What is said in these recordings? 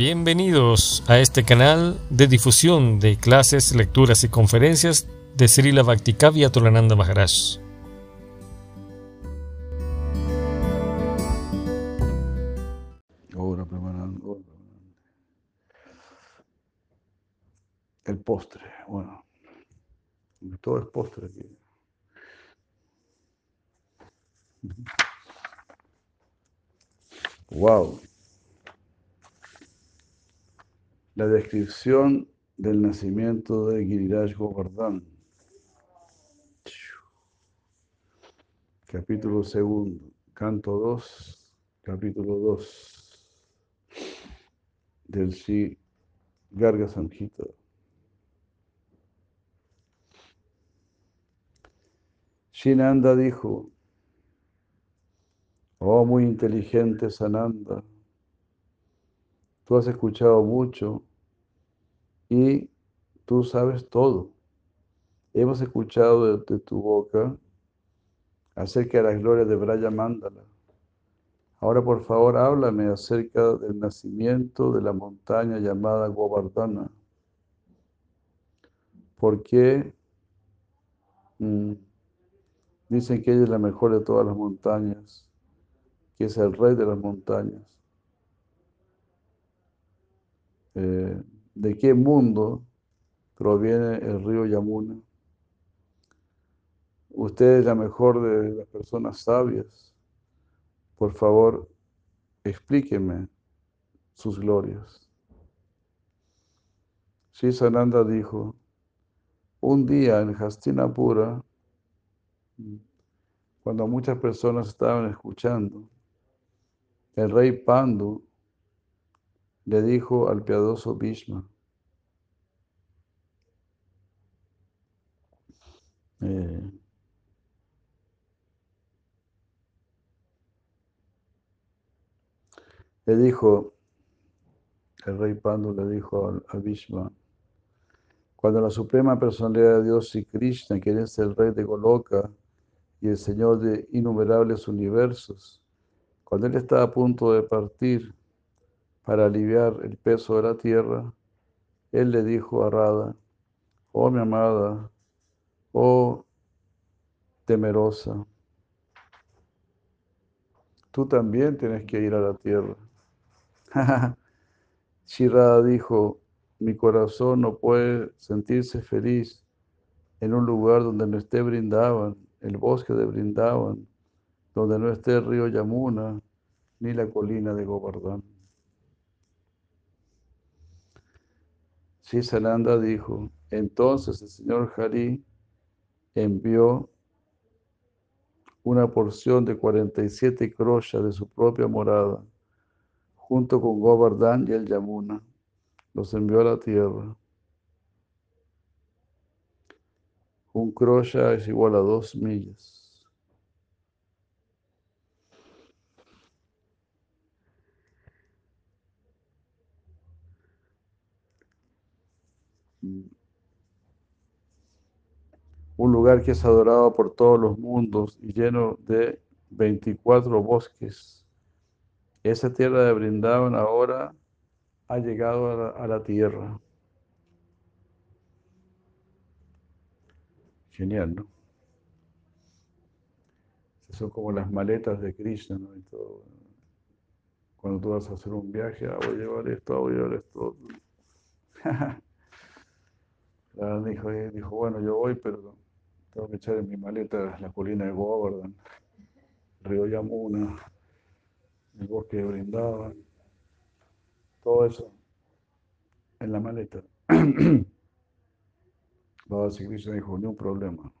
Bienvenidos a este canal de difusión de clases, lecturas y conferencias de Srila Bhaktikavya Tolananda Maharaj. El postre, bueno. Todo es postre aquí. Wow. La descripción del nacimiento de Giriraj Govardhan. Capítulo segundo, canto 2, capítulo 2 del Sri Garga Samhita. Shinanda dijo, oh muy inteligente Sananda, tú has escuchado mucho y tú sabes todo. Hemos escuchado de, tu boca acerca de las glorias de Braya Mandala. Ahora por favor háblame acerca del nacimiento de la montaña llamada Govardhana. ¿Por qué mm, dicen que ella es la mejor de todas las montañas? Que es el rey de las montañas. Eh, ¿De qué mundo proviene el río Yamuna? Usted es la mejor de las personas sabias. Por favor, explíqueme sus glorias. Sananda dijo, un día en Hastinapura, cuando muchas personas estaban escuchando, el rey Pandu le dijo al piadoso Bhishma, eh, le dijo, el rey Pandu le dijo a Bhishma, cuando la suprema personalidad de Dios y Krishna, quien es el rey de Goloka y el señor de innumerables universos, cuando él estaba a punto de partir, para aliviar el peso de la tierra, él le dijo a Radha, oh mi amada, oh temerosa, tú también tienes que ir a la tierra. Radha dijo, mi corazón no puede sentirse feliz en un lugar donde no esté Brindaban, el bosque de Brindaban, donde no esté el río Yamuna, ni la colina de Govardhan. Sananda dijo, entonces el señor Hari envió una porción de 47 kroshas de su propia morada, junto con Govardhan y el Yamuna. Los envió a la tierra. Un krosha es igual a dos millas. Un lugar que es adorado por todos los mundos y lleno de 24 bosques. Esa tierra de Brindavan ahora ha llegado a la, tierra. Genial, ¿no? son como las maletas de Krishna, ¿no? Cuando tú vas a hacer un viaje, ah, voy a llevar esto, ah, voy a llevar esto. dijo, dijo, bueno, yo voy, pero tengo que echar en mi maleta la colina de Govardhan, río Yamuna, el bosque de Brindavan, todo eso en la maleta. Baba Krishna dijo, ni un problema.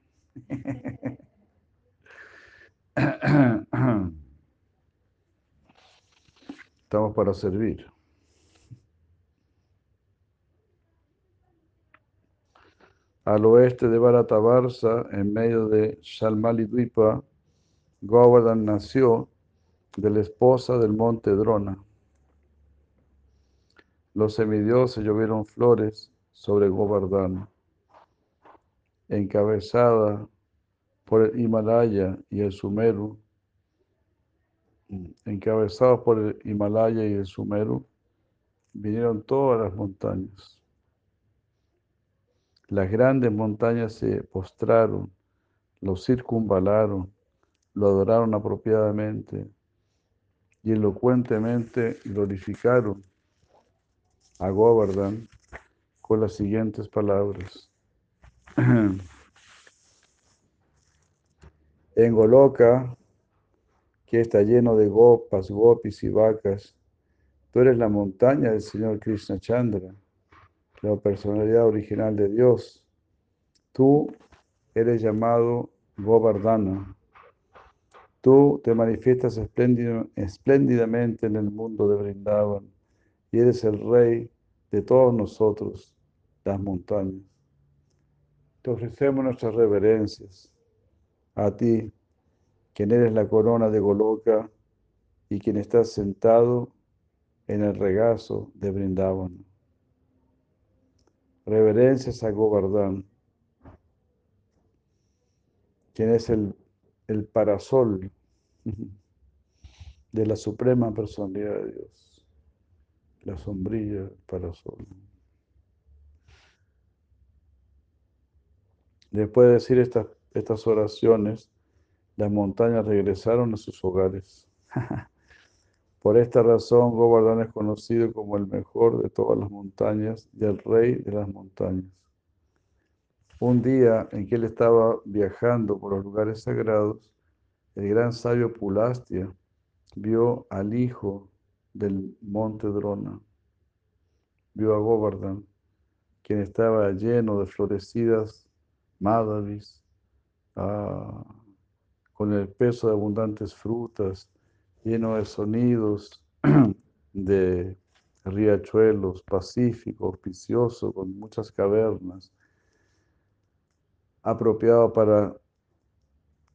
Estamos para servir. Al oeste de Bharatavarsa, en medio de Shalmali Dwipa, Govardhan nació de la esposa del monte Drona. Los semidioses llovieron flores sobre Govardhan, encabezada por el Himalaya y el Sumeru, encabezados por el Himalaya y el Sumeru, vinieron todas las montañas. Las grandes montañas se postraron, lo circunvalaron, lo adoraron apropiadamente y elocuentemente glorificaron a Govardhan con las siguientes palabras. En Goloka, que está lleno de gopas, gopis y vacas, tú eres la montaña del Señor Krishna Chandra, la personalidad original de Dios. Tú eres llamado Govardhana. Tú te manifiestas espléndidamente en el mundo de Brindavan y eres el rey de todos nosotros, las montañas. Te ofrecemos nuestras reverencias a ti, quien eres la corona de Goloka y quien estás sentado en el regazo de Brindavan. Reverencias a Govardhan, quien es el, el parasol de la suprema personalidad de Dios, la sombrilla parasol. Después de decir estas, estas oraciones, las montañas regresaron a sus hogares. Por esta razón, Govardhan es conocido como el mejor de todas las montañas y el rey de las montañas. Un día en que él estaba viajando por los lugares sagrados, el gran sabio Pulastia vio al hijo del monte Drona, vio a Govardhan, quien estaba lleno de florecidas Madhavis, ah, con el peso de abundantes frutas, lleno de sonidos, de riachuelos, pacífico, auspicioso, con muchas cavernas, apropiado para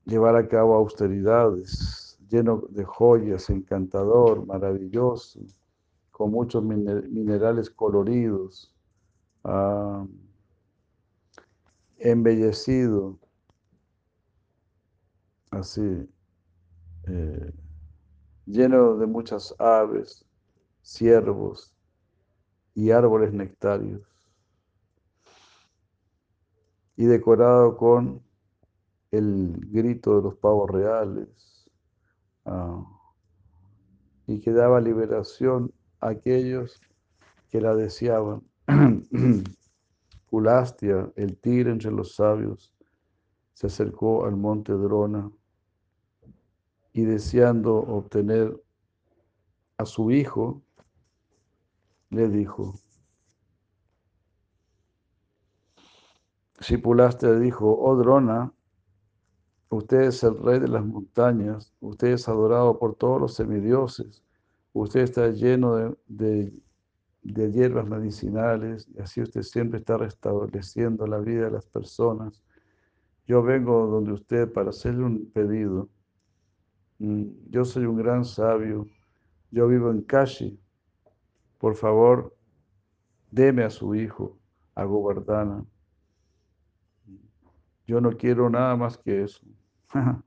llevar a cabo austeridades, lleno de joyas, encantador, maravilloso, con muchos minerales coloridos. Embellecido, así, eh, lleno de muchas aves, ciervos y árboles nectarios, y decorado con el grito de los pavos reales, ah, y que daba liberación a aquellos que la deseaban. Pulastia, el tigre entre los sabios, se acercó al monte Drona y deseando obtener a su hijo, le dijo, si Pulastia dijo, oh Drona, usted es el rey de las montañas, usted es adorado por todos los semidioses, usted está lleno de de hierbas medicinales, y así usted siempre está restableciendo la vida de las personas. Yo vengo donde usted para hacerle un pedido. Mm, yo soy un gran sabio, yo vivo en Kashi. Por favor, deme a su hijo, a Govardhana. Yo no quiero nada más que eso.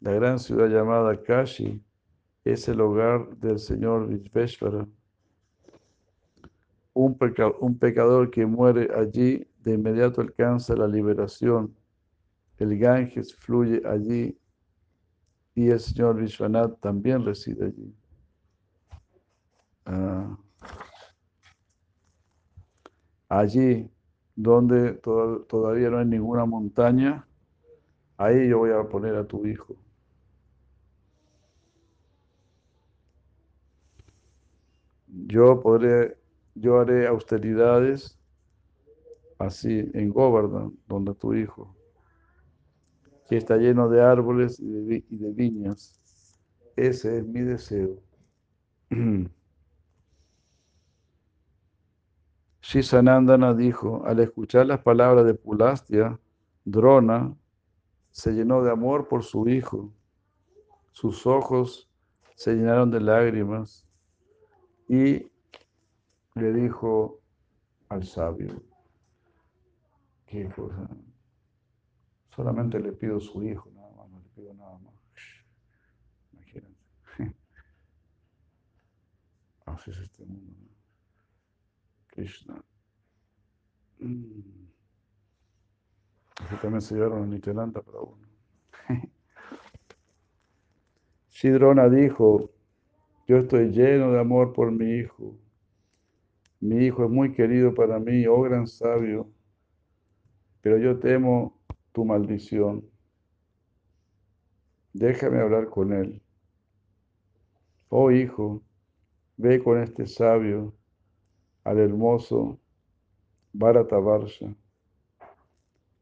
La gran ciudad llamada Kashi es el hogar del señor Vishveshvara un, pecador que muere allí de inmediato alcanza la liberación. El Ganges fluye allí y el señor Vishwanath también reside allí. Ah. allí donde todavía no hay ninguna montaña, ahí yo voy a poner a tu hijo. Yo podré yo haré austeridades así en Govardhan, donde tu hijo, que está lleno de árboles y de, viñas. Ese es mi deseo. Shisanandana dijo, al escuchar las palabras de Pulastia, Drona se llenó de amor por su hijo. Sus ojos se llenaron de lágrimas y le dijo al sabio, que solamente le pido su hijo, nada más, no le pido nada más. Imagínense. así es este mundo. Krishna. Mm. Así también se llevaron a Nityananda para uno. Shidrona dijo, yo estoy lleno de amor por mi hijo. Mi hijo es muy querido para mí, oh gran sabio, pero yo temo tu maldición. Déjame hablar con él. Oh hijo, ve con este sabio al hermoso Bharatavarsha,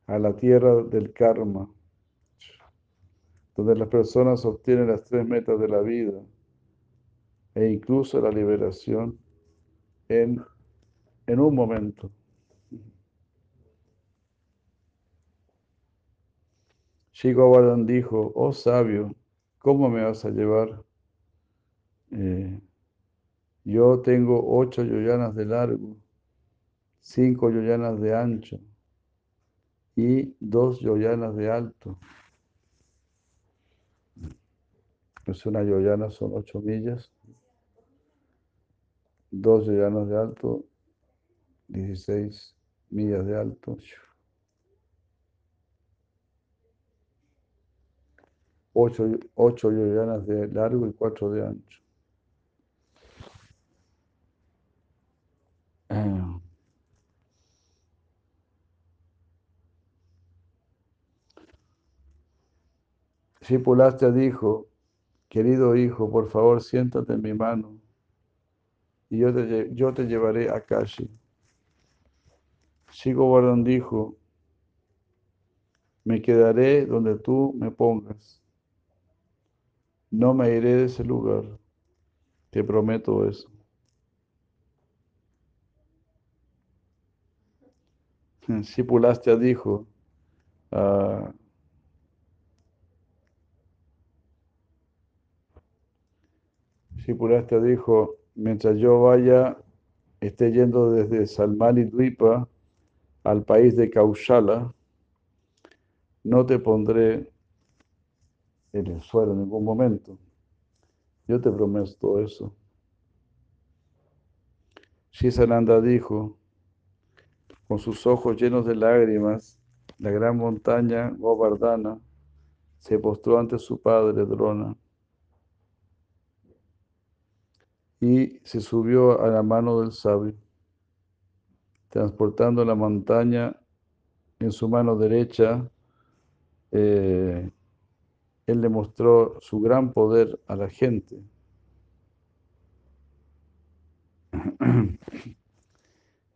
a la tierra del karma, donde las personas obtienen las tres metas de la vida e incluso la liberación en, en un momento. Shigavadan dijo, oh sabio, ¿cómo me vas a llevar? Eh, yo tengo ocho yoyanas de largo, cinco yoyanas de ancho y dos yoyanas de alto. Pues una yoyana son ocho millas, dos yoyanas de alto, 16 millas de alto. Ocho, ocho de largo y cuatro de ancho. Shipulastya dijo, querido hijo, por favor siéntate en mi mano y yo te, yo te llevaré a Kashi. Shigovardhan dijo, me quedaré donde tú me pongas. No me iré de ese lugar. Te prometo eso. Shipulastya dijo, uh, dijo, mientras yo vaya, esté yendo desde Salmali Dwipa al país de Kaushala, no te pondré en el suelo en ningún momento. Yo te prometo eso. Shisananda dijo, con sus ojos llenos de lágrimas, la gran montaña Govardhana se postró ante su padre Drona y se subió a la mano del sabio, transportando la montaña en su mano derecha. Eh, él le mostró su gran poder a la gente.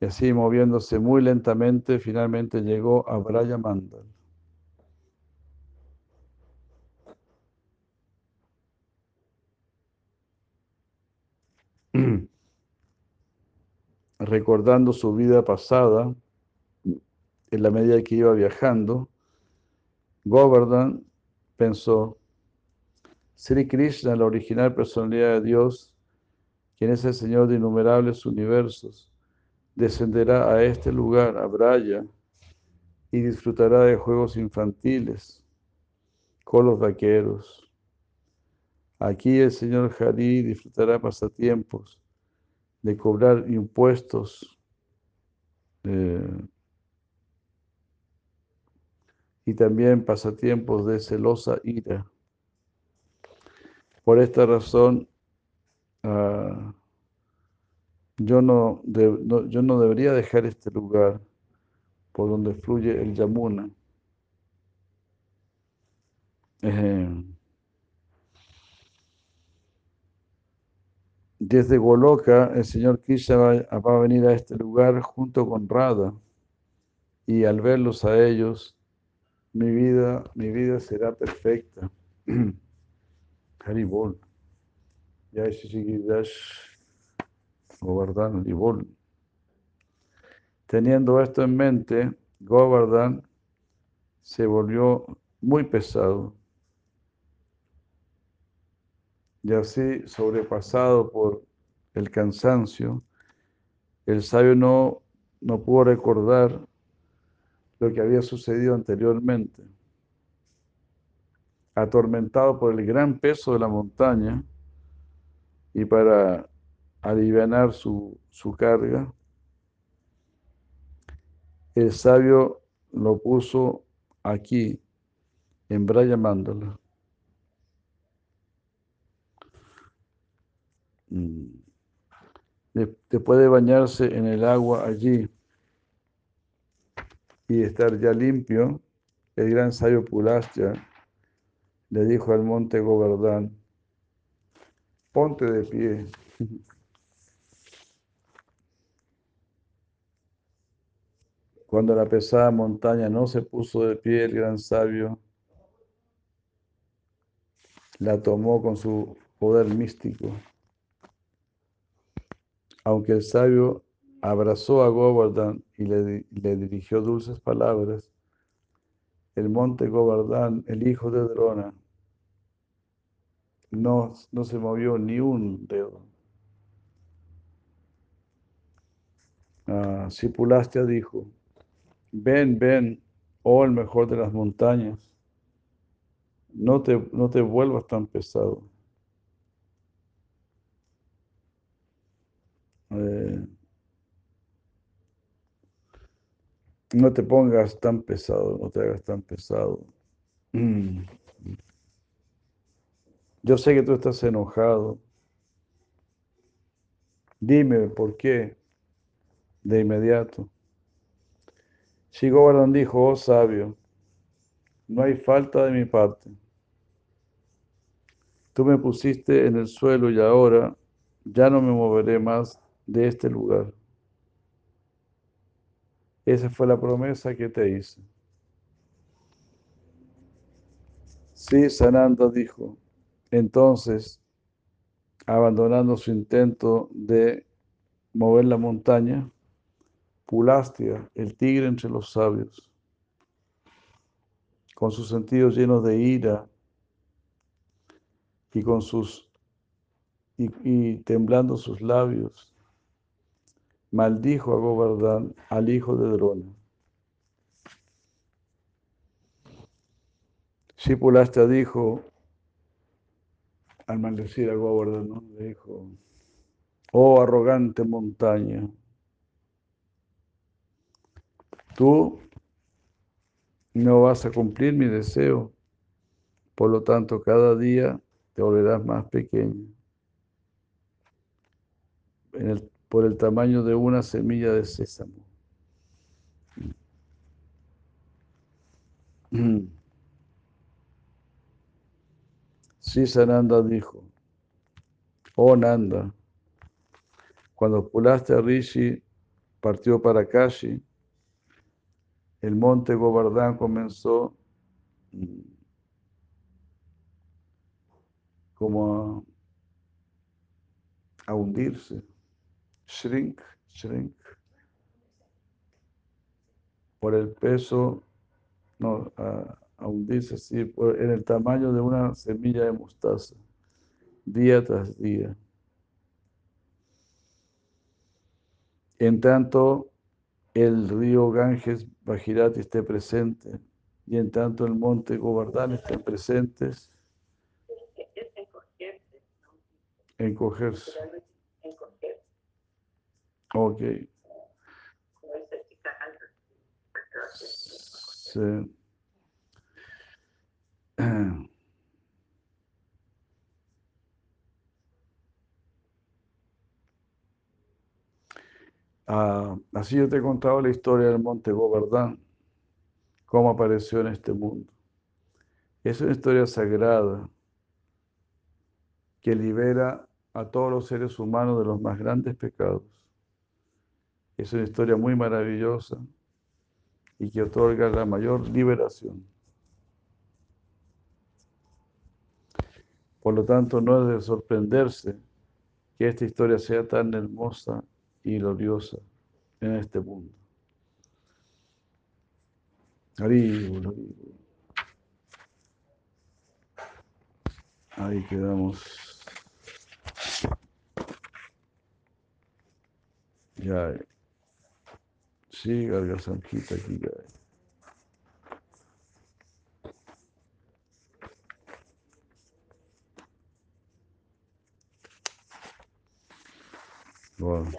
Y así moviéndose muy lentamente, finalmente llegó a Braya Mandal. Recordando su vida pasada, en la medida que iba viajando, Govardhan pensó, Sri Krishna, la original personalidad de Dios, quien es el Señor de innumerables universos, descenderá a este lugar, a Braya, y disfrutará de juegos infantiles con los vaqueros. Aquí el señor Hari disfrutará pasatiempos de cobrar impuestos eh, y también pasatiempos de celosa ira. Por esta razón, uh, yo no, yo no debería dejar este lugar por donde fluye el Yamuna. Eh, desde Goloka, el señor Krishna va, a venir a este lugar junto con Radha y al verlos a ellos, mi vida, mi vida será perfecta. Haribol. Ya Govardhan y Teniendo esto en mente, Govardhan se volvió muy pesado. Y así, sobrepasado por el cansancio, el sabio no, no pudo recordar lo que había sucedido anteriormente. Atormentado por el gran peso de la montaña y para aliviar su, su carga, el sabio lo puso aquí, en Braya Mandala. Mm. Después de bañarse en el agua allí y estar ya limpio, el gran sabio Pulastya le dijo al monte Govardhan, ponte de pie. Cuando la pesada montaña no se puso de pie, el gran sabio la tomó con su poder místico. Aunque el sabio abrazó a Govardhan y le, le dirigió dulces palabras, el monte Govardhan, el hijo de Drona, no, no se movió ni un dedo. Ah, Sipulastya dijo, ven, ven, oh el mejor de las montañas, no te, no te vuelvas tan pesado. Eh, no te pongas tan pesado, no te hagas tan pesado. Mm. Yo sé que tú estás enojado. Dime por qué de inmediato. Shigobaran dijo, oh sabio, no hay falta de mi parte. Tú me pusiste en el suelo y ahora ya no me moveré más de este lugar. Esa fue la promesa que te hice. Sí, Sananda dijo. Entonces, abandonando su intento de mover la montaña, Pulastia, el tigre entre los sabios, con sus sentidos llenos de ira y con sus y, temblando sus labios, maldijo a Govardhan, al hijo de Drona. Pulastia dijo, al maldecir a Govardhan, le dijo, oh arrogante montaña, Tú no vas a cumplir mi deseo, por lo tanto cada día te volverás más pequeño. Por el tamaño de una semilla de sésamo. Sí, Sananda dijo, oh Nanda, cuando Pulaste a Rishi partió para Kashi, el monte Govardhan comenzó mm, como a, hundirse, shrink, shrink, por el peso, no, a, hundirse así, en el tamaño de una semilla de mostaza, día tras día. En tanto, el río Ganges Bajirati esté presente y en tanto el monte Govardhan estén presentes, encogerse. Ok. Sí. Ah, así yo te he contado la historia del monte Govardhan, cómo apareció en este mundo. Es una historia sagrada que libera a todos los seres humanos de los más grandes pecados. Es una historia muy maravillosa y que otorga la mayor liberación. Por lo tanto, no es de sorprenderse que esta historia sea tan hermosa y gloriosa en este mundo. Ahí quedamos. Ya. Sí, Gargasanjita aquí cae. Bueno.